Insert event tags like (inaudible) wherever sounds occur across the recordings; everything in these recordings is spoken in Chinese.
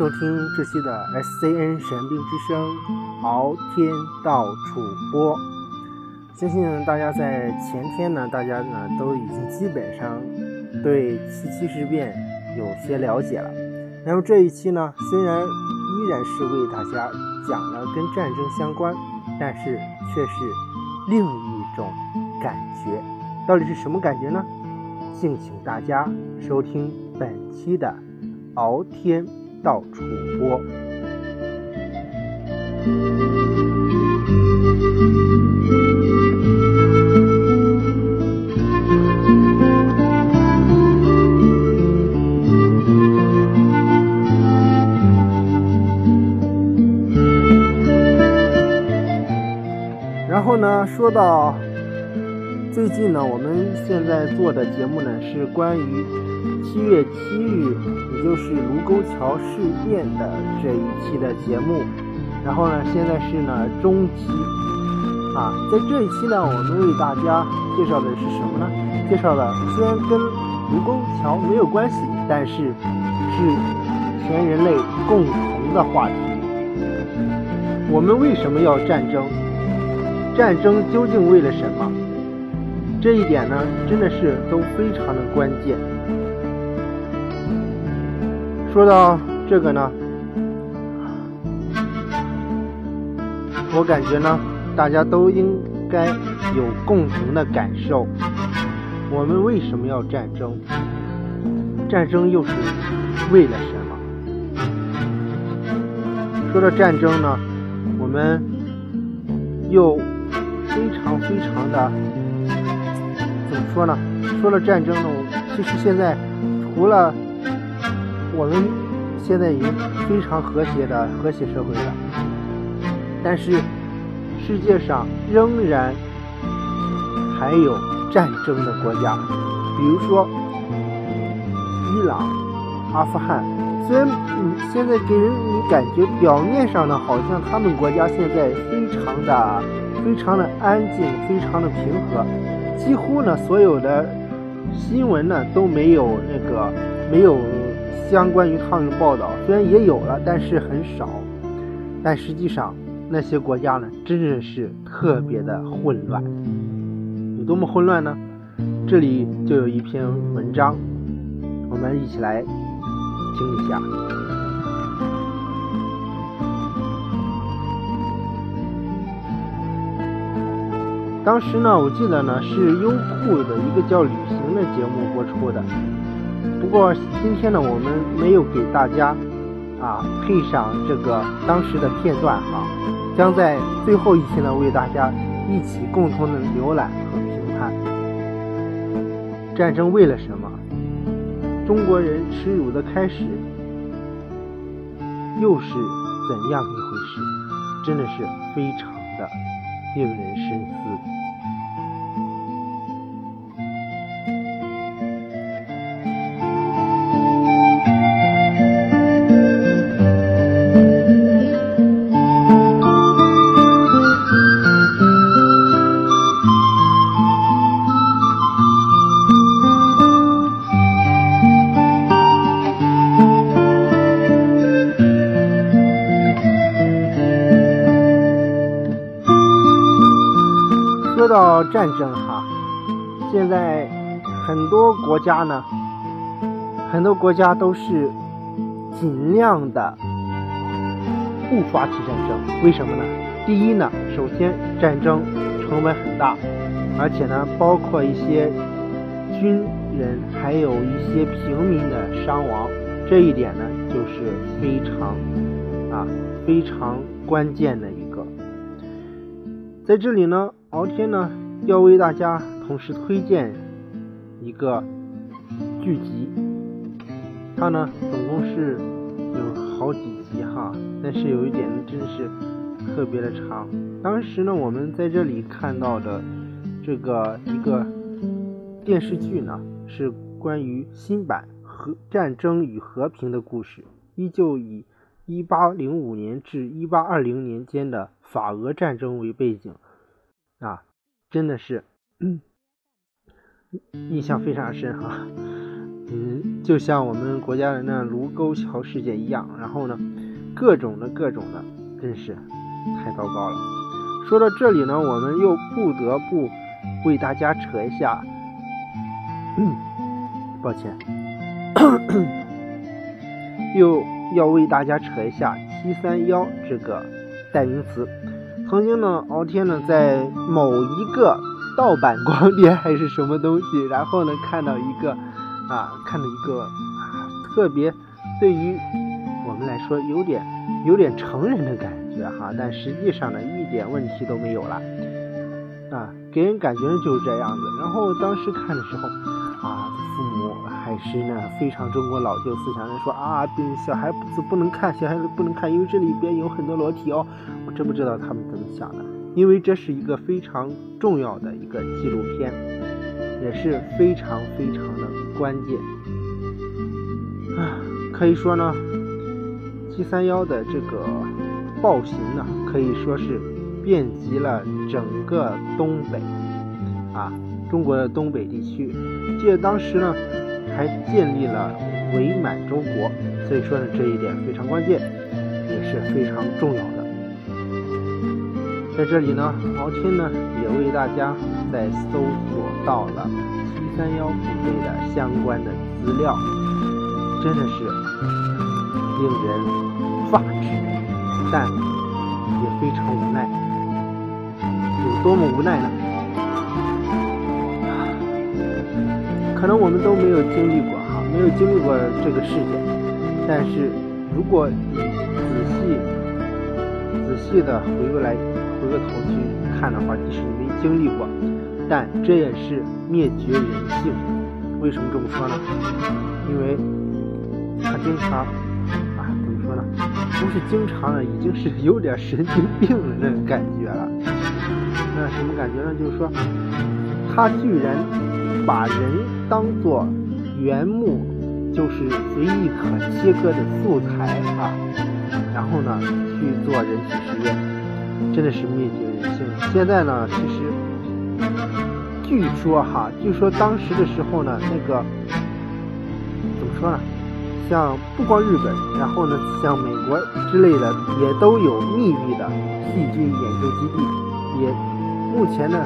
收听这期的 SCN 神兵之声，敖天到处播。相信大家在前天呢，大家呢都已经基本上对七七事变有些了解了。那么这一期呢，虽然依然是为大家讲了跟战争相关，但是却是另一种感觉。到底是什么感觉呢？敬请大家收听本期的敖天到处播。然后呢，说到最近呢，我们现在做的节目呢是关于七月七日，也就是卢沟桥事变的这一期的节目。然后呢，现在是呢中期啊，在这一期呢，我们为大家介绍的是什么呢？介绍的虽然跟卢沟桥没有关系，但是是全人类共同的话题。我们为什么要战争？战争究竟为了什么？这一点呢，真的是都非常的关键。说到这个呢，我感觉呢，大家都应该有共同的感受。我们为什么要战争？战争又是为了什么？说到战争呢，我们又非常非常的怎么说呢？说了战争呢，其实现在除了我们现在已经非常和谐的和谐社会了，但是世界上仍然还有战争的国家，比如说伊朗、阿富汗。虽然嗯现在给人你感觉表面上呢，好像他们国家现在非常的。非常的安静，非常的平和，几乎呢所有的新闻呢都没有那个没有相关于他们的报道，虽然也有了，但是很少。但实际上那些国家呢，真的是特别的混乱，有多么混乱呢？这里就有一篇文章，我们一起来听一下。当时呢，我记得呢是优酷的一个叫《旅行》的节目播出的。不过今天呢，我们没有给大家啊配上这个当时的片段哈，将在最后一期呢为大家一起共同的浏览和评判。战争为了什么？中国人耻辱的开始又是怎样一回事？真的是非常的。令人深思。战争哈，现在很多国家呢，很多国家都是尽量的不发起战争。为什么呢？第一呢，首先战争成本很大，而且呢，包括一些军人还有一些平民的伤亡，这一点呢，就是非常啊非常关键的一个。在这里呢。敖天呢，要为大家同时推荐一个剧集，它呢总共是有好几集哈，但是有一点真是特别的长。当时呢，我们在这里看到的这个一个电视剧呢，是关于新版《和战争与和平》的故事，依旧以一八零五年至一八二零年间的法俄战争为背景。真的是嗯印象非常深哈。嗯，就像我们国家的那卢沟桥事件一样，然后呢，各种的各种的，真是太糟糕了。说到这里呢，我们又不得不为大家扯一下，抱歉，又要为大家扯一下“七三幺”这个代名词。曾经呢，敖天呢在某一个盗版光碟还是什么东西，然后呢看到一个啊，看到一个啊特别对于我们来说有点有点成人的感觉哈，但实际上呢一点问题都没有了啊，给人感觉就是这样子。然后当时看的时候，还是呢非常中国老旧思想人说啊，小孩子不能看，小孩子不能看，因为这里边有很多裸体哦。我真不知道他们怎么想的，因为这是一个非常重要的一个纪录片，也是非常非常的关键啊。可以说呢，七三幺的这个暴行呢，可以说是遍及了整个东北啊，中国的东北地区。记得当时呢，还建立了伪满洲国，所以说呢，这一点非常关键，也是非常重要的。在这里呢，敖天呢也为大家在搜索到了七三幺部队的相关的资料，真的是令人发指，但也非常无奈。有多么无奈呢？可能我们都没有经历过哈，没有经历过这个事件，但是如果你仔细仔细的回过来。回过头去看的话，即使你没经历过，但这也是灭绝人性。为什么这么说呢？因为他经常啊，怎么说呢？不是经常了，已经是有点神经病了那种感觉了。那什么感觉呢？就是说，他居然把人当做原木，就是随意可切割的素材啊，然后呢去做人体实验。真的是灭绝人性。现在呢，其实据说哈，据说当时的时候呢，那个怎么说呢？像不光日本，然后呢，像美国之类的，也都有秘密的细菌研究基地。也目前呢，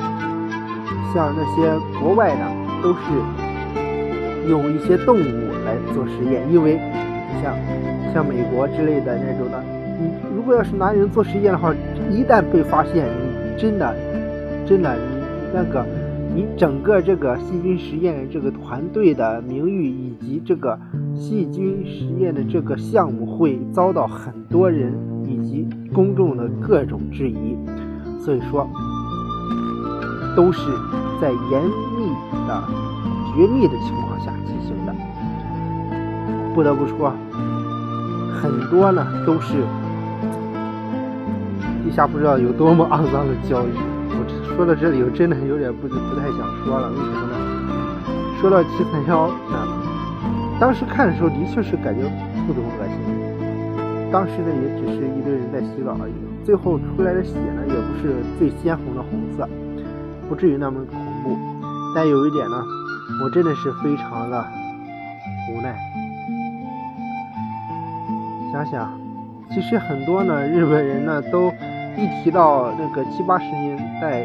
像那些国外的，都是用一些动物来做实验，因为像像美国之类的那种的。你如果要是拿人做实验的话，一旦被发现，你真的，真的，你那个，你整个这个细菌实验这个团队的名誉以及这个细菌实验的这个项目会遭到很多人以及公众的各种质疑，所以说，都是在严密的、绝密的情况下进行的。不得不说，很多呢都是。地下不知道有多么肮脏的交易，我说到这里，我真的有点不不太想说了。为什么呢？说到七三幺，啊，当时看的时候的确是感觉不怎么恶心。当时呢，也只是一堆人在洗澡而已，最后出来的血呢，也不是最鲜红的红色，不至于那么恐怖。但有一点呢，我真的是非常的无奈。想想，其实很多呢，日本人呢都。一提到那个七八十年代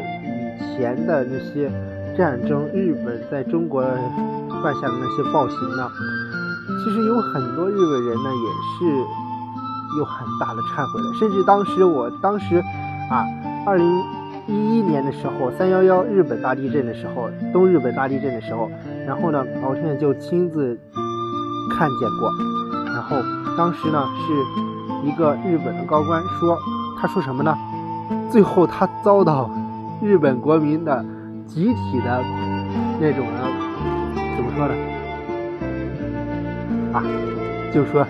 以前的那些战争，日本在中国犯下的那些暴行呢，其实有很多日本人呢也是有很大的忏悔的。甚至当时我当时啊，二零一一年的时候，三幺幺日本大地震的时候，东日本大地震的时候，然后呢，老天就亲自看见过。然后当时呢，是一个日本的高官说。他说什么呢？最后他遭到日本国民的集体的那种呢，怎么说呢？啊，就说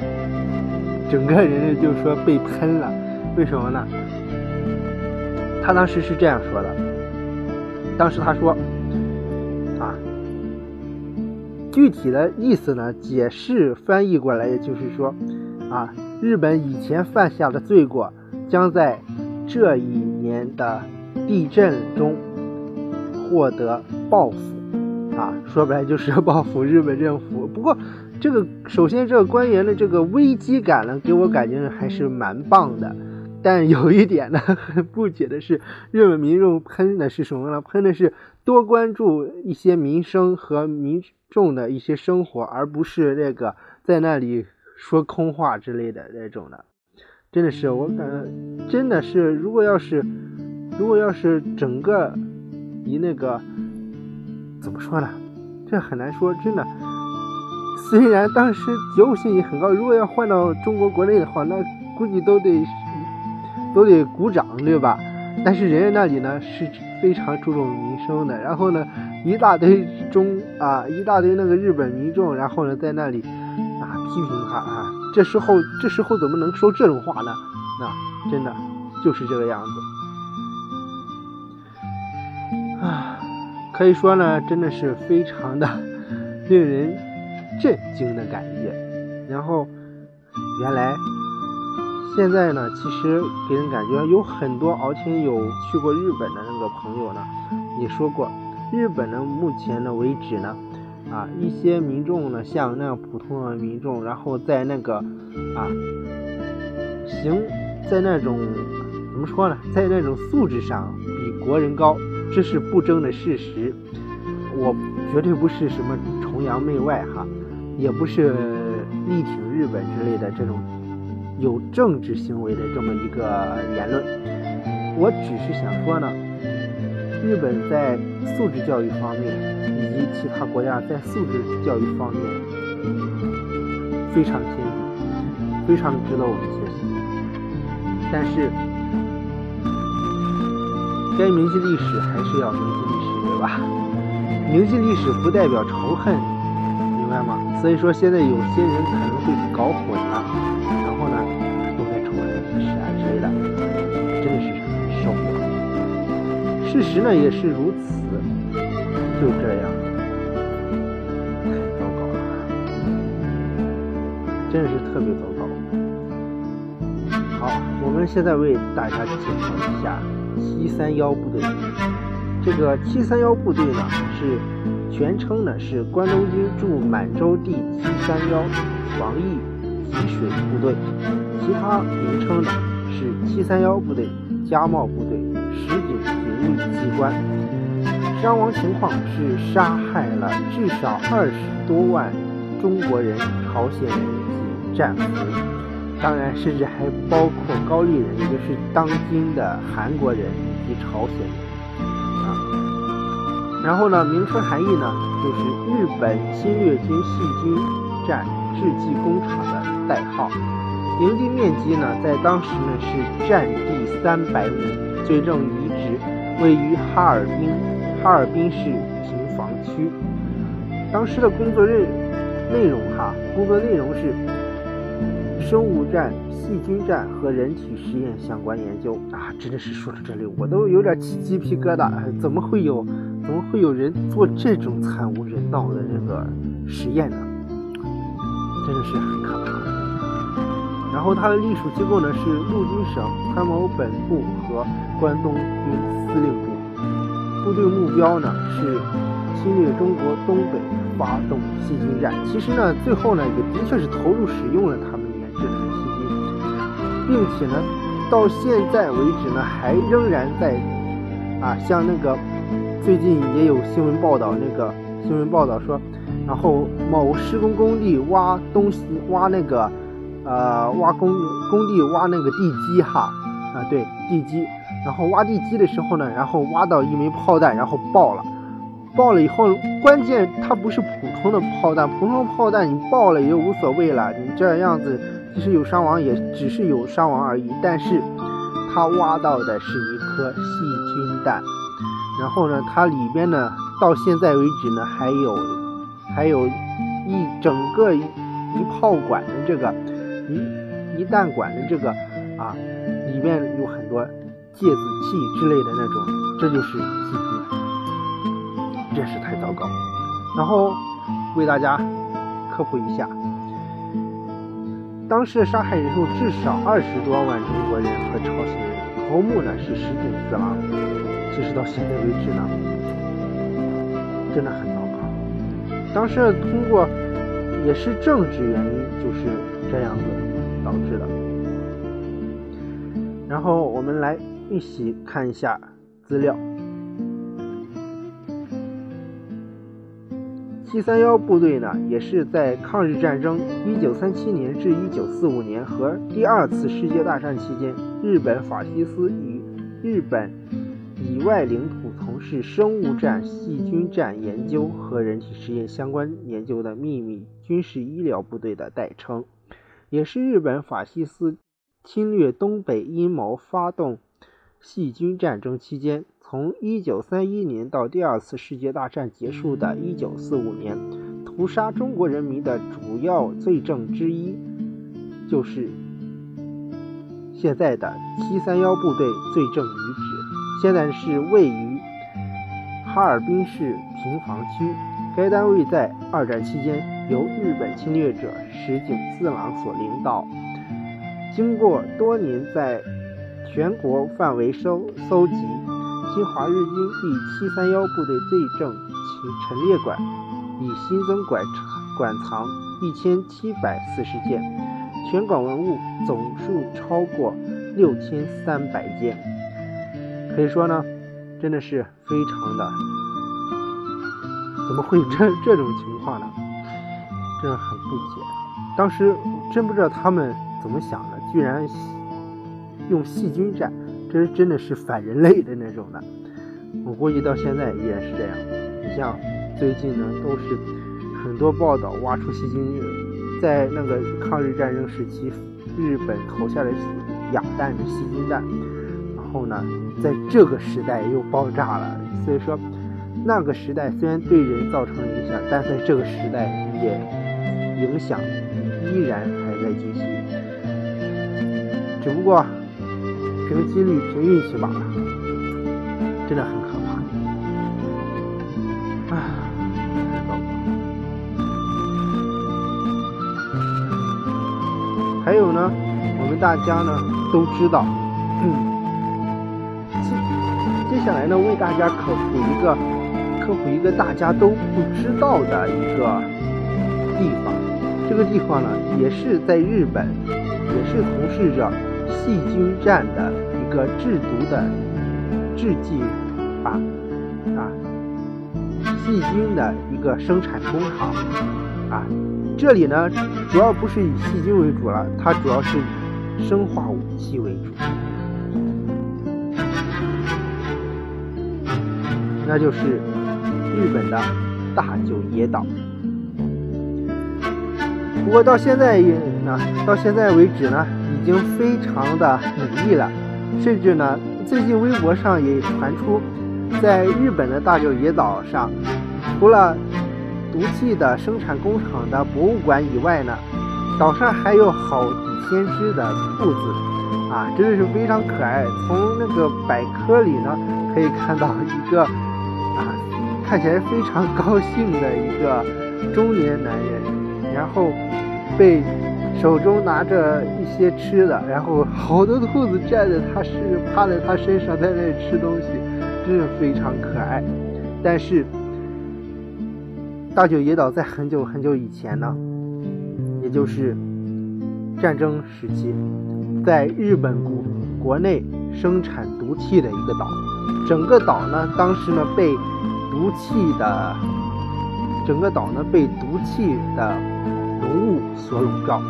整个人就说被喷了，为什么呢？他当时是这样说的，当时他说啊，具体的意思呢，解释翻译过来也就是说啊，日本以前犯下的罪过。将在这一年的地震中获得报复，啊，说白了就是报复日本政府。不过这个首先这个官员的这个危机感呢，给我感觉还是蛮棒的。但有一点呢，(laughs) 不解的是，日本民众喷的是什么呢？喷的是多关注一些民生和民众的一些生活，而不是那个在那里说空话之类的那种的。真的是，我感觉真的是，如果要是，如果要是整个以那个怎么说呢？这很难说，真的。虽然当时觉悟性也很高，如果要换到中国国内的话，那估计都得都得鼓掌，对吧？但是人家那里呢是非常注重民生的，然后呢一大堆中啊一大堆那个日本民众，然后呢在那里啊批评他啊。这时候，这时候怎么能说这种话呢？那真的就是这个样子啊！可以说呢，真的是非常的令人震惊的感觉。然后，原来现在呢，其实给人感觉有很多，而且有去过日本的那个朋友呢，也说过，日本呢，目前呢为止呢。啊，一些民众呢，像那样普通的民众，然后在那个啊，行，在那种怎么说呢，在那种素质上比国人高，这是不争的事实。我绝对不是什么崇洋媚外哈，也不是力挺日本之类的这种有政治行为的这么一个言论。我只是想说呢。日本在素质教育方面，以及其他国家在素质教育方面非常先进，非常值得我们学习。但是，该铭记历史还是要铭记历史，对吧？铭记历史不代表仇恨，明白吗？所以说，现在有些人可能会搞混事实呢也是如此，就这样，太糟糕了，真是特别糟糕。好，我们现在为大家介绍一下七三幺部队。这个七三幺部队呢是全称呢是关东军驻满洲第七三幺防疫给水部队，其他名称呢是七三幺部队、加茂部、关伤亡情况是杀害了至少二十多万中国人、朝鲜人及战俘，当然甚至还包括高丽人，也就是当今的韩国人以及朝鲜人啊。然后呢，名称含义呢，就是日本侵略军细菌战制剂工厂的代号。营地面积呢，在当时呢是占地三百亩，最正遗址。位于哈尔滨，哈尔滨市平房区。当时的工作内内容哈，工作内容是生物战、细菌战和人体实验相关研究啊！真的是说到这里，我都有点起鸡皮疙瘩。怎么会有，怎么会有人做这种惨无人道的这个实验呢？真的是很可怕。然后它的隶属机构呢是陆军省参谋本部和关东军。司令部部队目标呢是侵略中国东北，发动细菌战。其实呢，最后呢也的确是投入使用了他们研制的细菌，并且呢，到现在为止呢还仍然在啊，像那个最近也有新闻报道，那个新闻报道说，然后某施工工地挖东西，挖那个呃挖工工地挖那个地基哈啊对地基。然后挖地基的时候呢，然后挖到一枚炮弹，然后爆了。爆了以后，关键它不是普通的炮弹，普通的炮弹你爆了也就无所谓了。你这样子，即使有伤亡，也只是有伤亡而已。但是，它挖到的是一颗细菌弹。然后呢，它里边呢，到现在为止呢，还有还有一整个一炮管的这个一一旦管的这个啊，里面有很多。芥子气之类的那种，这就是细菌，真是太糟糕。然后为大家科普一下，当时杀害人数至少二十多万中国人和朝鲜人，头目呢是石井四郎。其实到现在为止呢，真的很糟糕。当时通过也是政治原因，就是这样子导致的。然后我们来一起看一下资料。七三幺部队呢，也是在抗日战争一九三七年至一九四五年和第二次世界大战期间，日本法西斯与日本以外领土从事生物战、细菌战研究和人体实验相关研究的秘密军事医疗部队的代称，也是日本法西斯。侵略东北阴谋发动细菌战争期间，从1931年到第二次世界大战结束的1945年，屠杀中国人民的主要罪证之一，就是现在的731部队罪证遗址。现在是位于哈尔滨市平房区。该单位在二战期间由日本侵略者石井四郎所领导。经过多年在全国范围搜搜集，侵华日军第七三幺部队罪证其陈列馆已新增馆馆藏一千七百四十件，全馆文物总数超过六千三百件。可以说呢，真的是非常的，怎么会这这种情况呢？真的很不解。当时真不知道他们怎么想的。居然用细菌战，这真的是反人类的那种的。我估计到现在依然是这样。你像最近呢，都是很多报道挖出细菌，在那个抗日战争时期，日本投下的哑弹是细菌弹，然后呢，在这个时代又爆炸了。所以说，那个时代虽然对人造成了影响，但在这个时代也影响依然还在继续。只不过凭几率、凭运气罢了，真的很可怕。唉，还有呢，我们大家呢都知道，接 (clears throat) 接下来呢为大家科普一个科普一个大家都不知道的一个。这个地方呢也是在日本，也是从事着。细菌战的一个制毒的制剂法啊，细菌的一个生产工厂啊，这里呢主要不是以细菌为主了，它主要是以生化武器为主，那就是日本的大久野岛。不过到现在也呢，到现在为止呢。已经非常的努力了，甚至呢，最近微博上也传出，在日本的大久野岛上，除了毒气的生产工厂的博物馆以外呢，岛上还有好几千只的兔子，啊，真的是非常可爱。从那个百科里呢，可以看到一个啊，看起来非常高兴的一个中年男人，然后被。手中拿着一些吃的，然后好多兔子站在他身，趴在他身上，在那里吃东西，真是非常可爱。但是，大久野岛在很久很久以前呢，也就是战争时期，在日本国国内生产毒气的一个岛。整个岛呢，当时呢被毒气的，整个岛呢被毒气的浓雾所笼罩。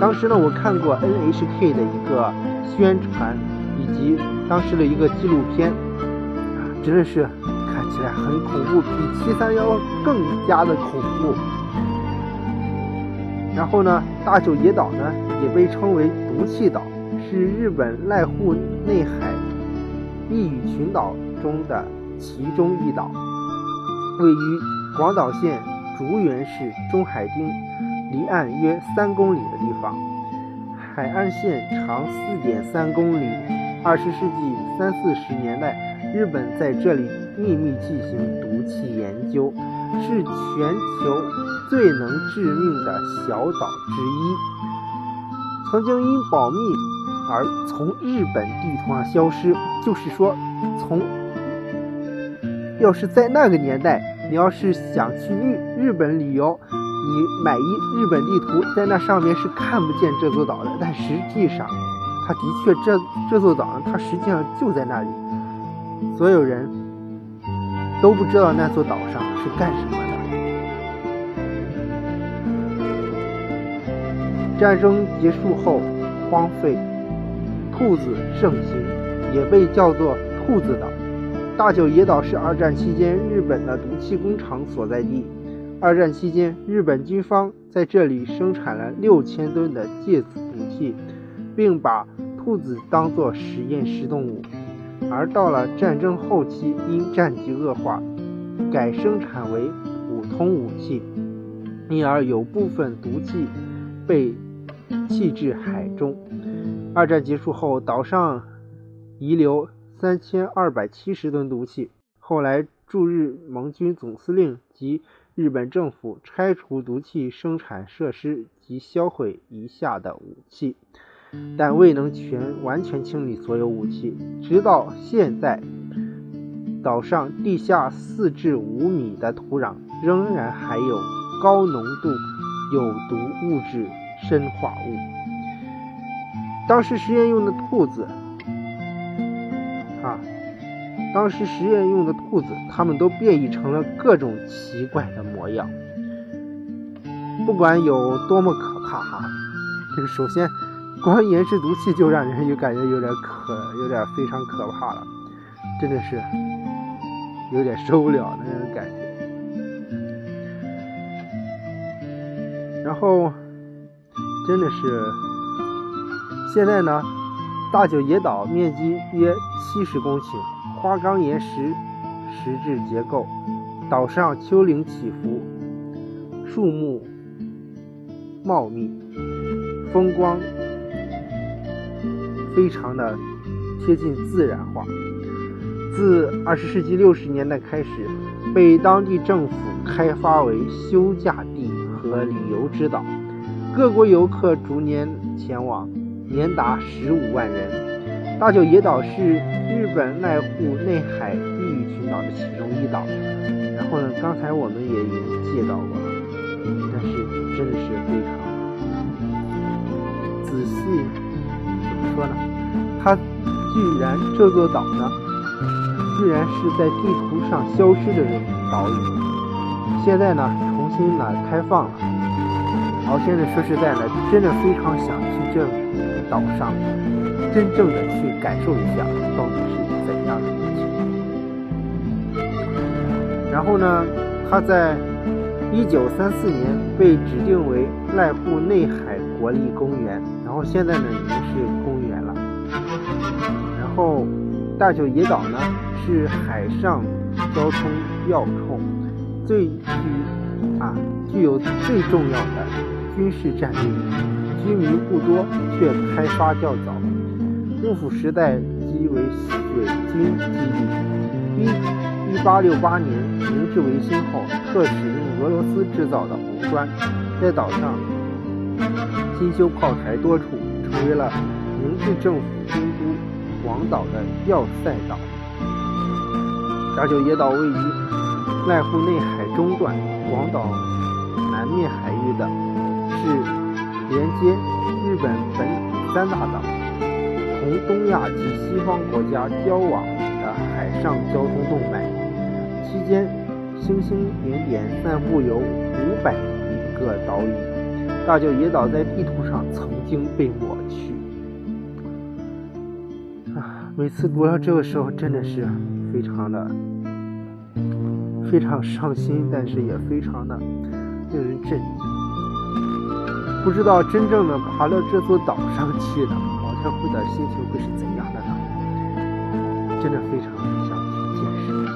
当时呢，我看过 NHK 的一个宣传，以及当时的一个纪录片，真的是看起来很恐怖，比七三幺更加的恐怖。然后呢，大久野岛呢也被称为毒气岛，是日本濑户内海一羽群岛中的其中一岛，位于广岛县竹原市中海町。离岸约三公里的地方，海岸线长四点三公里。二十世纪三四十年代，日本在这里秘密进行毒气研究，是全球最能致命的小岛之一。曾经因保密而从日本地图上消失。就是说，从要是在那个年代，你要是想去日日本旅游。你买一日本地图，在那上面是看不见这座岛的，但实际上，它的确这这座岛呢，它实际上就在那里。所有人都不知道那座岛上是干什么的。战争结束后荒废，兔子盛行，也被叫做兔子岛。大久野岛是二战期间日本的毒气工厂所在地。二战期间，日本军方在这里生产了六千吨的芥子毒气，并把兔子当作实验室动物。而到了战争后期，因战局恶化，改生产为普通武器，因而有部分毒气被弃至海中。二战结束后，岛上遗留三千二百七十吨毒气。后来驻日盟军总司令及日本政府拆除毒气生产设施及销毁遗下的武器。但未能全完全清理所有武器。直到现在，岛上地下四至五米的土壤仍然还有高浓度有毒物质砷化物。当时实验用的兔子，当时实验用的兔子，它们都变异成了各种奇怪的模样。不管有多么可怕，哈，这个首先。光盐氏毒气就让人有感觉有点可，有点非常可怕了，真的是有点受不了那种感觉。然后真的是现在呢，大久野岛面积约七十公顷，花岗岩石石质结构，岛上丘陵起伏，树木茂密，风光。非常的贴近自然化。自二十世纪六十年代开始，被当地政府开发为休假地和旅游之岛，各国游客逐年前往，年达十五万人。大久野岛是日本濑户内海地域群岛的其中一岛。然后呢，刚才我们也已经介绍过了，但是真的是非常仔细。怎么说呢，它居然这座岛呢，居然是在地图上消失的这岛屿，现在呢重新呢开放了。我现在说实在的，真的非常想去这岛上，真正的去感受一下到底是怎样的一个情况。然后呢，它在一九三四年被指定为濑户内海国立公园，然后现在呢已经是公园了。然后，大久野岛呢是海上交通要冲，最具啊具有最重要的军事战略。居民不多，却开发较早。幕府时代即为水军基地。一一八六八年明治维新后，特使用俄罗斯制造的红砖，在岛上新修炮台多处，成为了明治政府军都。广岛的要塞岛，大久野岛位于濑户内海中段，广岛南面海域的，是连接日本本土三大岛，同东亚及西方国家交往的海上交通动脉。期间，星星点点散布有五百余个岛屿。大久野岛在地图上曾经被抹去。每次读到这个时候，真的是非常的非常伤心，但是也非常的令人震惊。不知道真正的爬到这座岛上去的毛特会的心情会是怎样的呢？真的非常想去见识一下。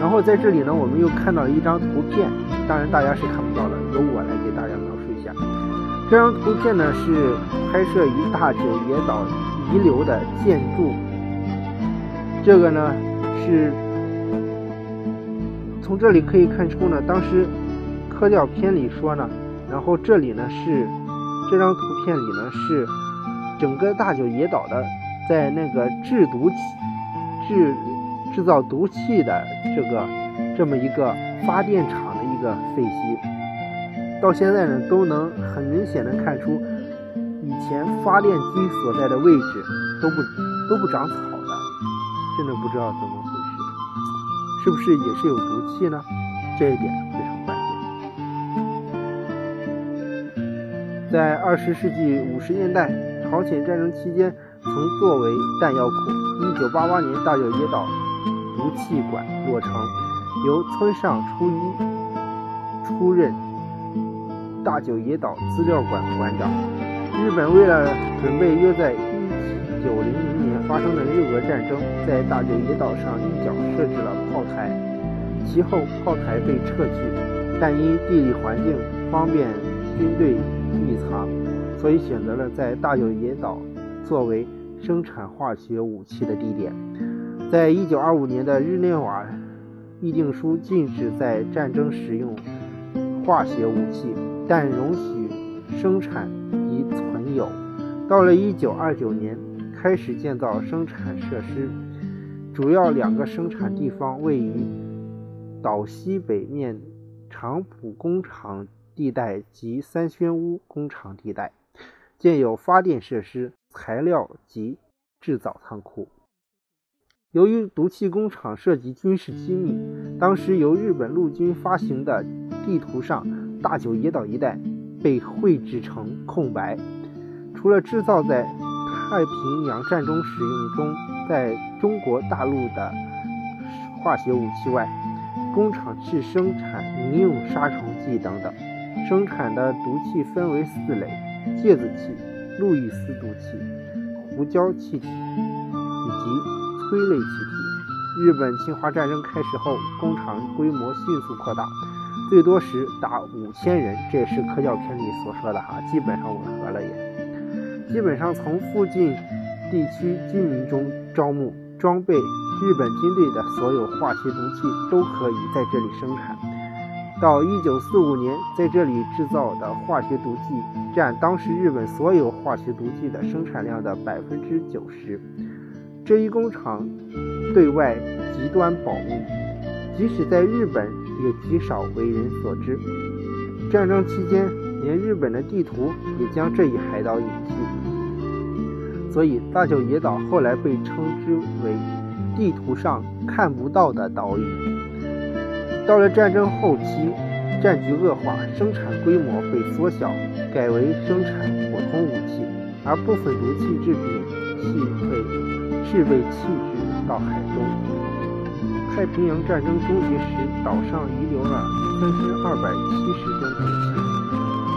然后在这里呢，我们又看到一张图片，当然大家是看不到的，由我来给大家描述一下。这张图片呢是拍摄于大久野岛。遗留的建筑，这个呢是从这里可以看出呢，当时科教片里说呢，然后这里呢是这张图片里呢是整个大久野岛的在那个制毒制制造毒气的这个这么一个发电厂的一个废墟。到现在呢，都能很明显的看出，以前发电机所在的位置都不都不长草了，真的不知道怎么回事，是不是也是有毒气呢？这一点在二十世纪五十年代，朝鲜战争期间，曾作为弹药库。一九八八年，大久野岛毒气馆落成，由村上初一出任大久野岛资料馆馆长。日本为了准备约在一九零零年发生的日俄战争，在大久野岛上一角设置了炮台。其后炮台被撤去，但因地理环境方便军队匿藏，所以选择了在大久野岛作为。生产化学武器的地点，在一九二五年的日内瓦议定书禁止在战争使用化学武器，但容许生产及存有。到了一九二九年，开始建造生产设施，主要两个生产地方位于岛西北面长浦工厂地带及三轩屋工厂地带。建有发电设施、材料及制造仓库。由于毒气工厂涉及军事机密，当时由日本陆军发行的地图上，大久野岛一带被绘制成空白。除了制造在太平洋战中使用中在中国大陆的化学武器外，工厂是生产民用杀虫剂等等。生产的毒气分为四类。芥子气、路易斯毒气、胡椒气体以及催泪气体。日本侵华战争开始后，工厂规模迅速扩大，最多时达五千人，这也是科教片里所说的哈，基本上吻合了也。基本上从附近地区居民中招募、装备日本军队的所有化学毒气，都可以在这里生产。到一九四五年，在这里制造的化学毒剂占当时日本所有化学毒剂的生产量的百分之九十。这一工厂对外极端保密，即使在日本也极少为人所知。战争期间，连日本的地图也将这一海岛隐去，所以大久野岛后来被称之为地图上看不到的岛屿。到了战争后期，战局恶化，生产规模被缩小，改为生产普通武器，而部分毒气制品系被是被弃置到海中。太平洋战争终结时，岛上遗留了三千二百七十吨毒气，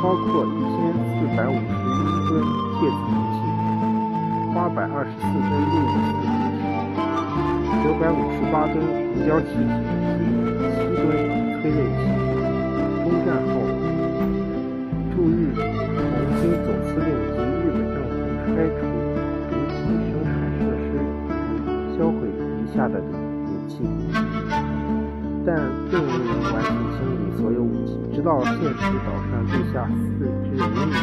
包括一千四百五十一吨芥子毒气，八百二十四吨氯毒气，九百五十八吨胡椒气体。七吨催泪气。中战后，驻日红军总司令及日本政府拆除毒气生产设施，销毁余下的武器，但并未能完全清理所有武器。直到现实，岛上地下四至五米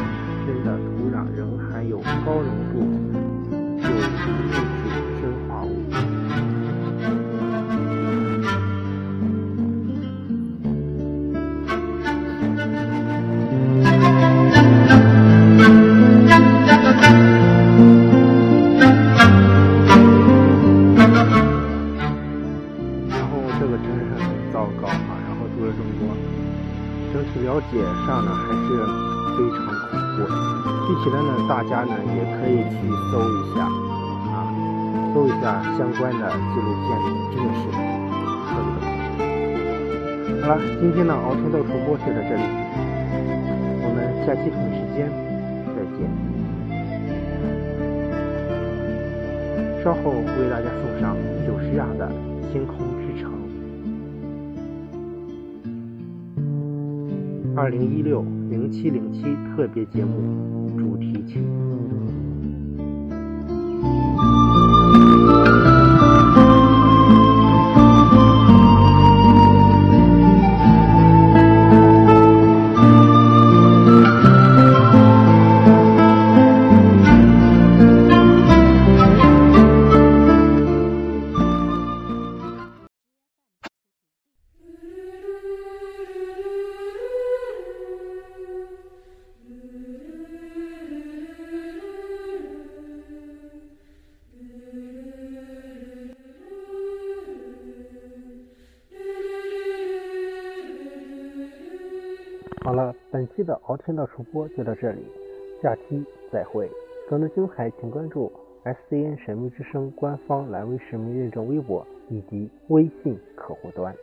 深的土壤仍含有高浓度有毒。还是非常恐怖的。具体的呢，大家呢也可以去搜一下啊，搜一下相关的纪录片，真的是很恐怖。好了，今天呢，熬成豆主播就到这里，我们下期同时间再见。稍后为大家送上九十亚的《星空》。二零一六零七零七特别节目主题曲。好了，本期的敖天道主播就到这里，下期再会。更多精彩，请关注 SCN 神秘之声官方蓝微实名认证微博以及微信客户端。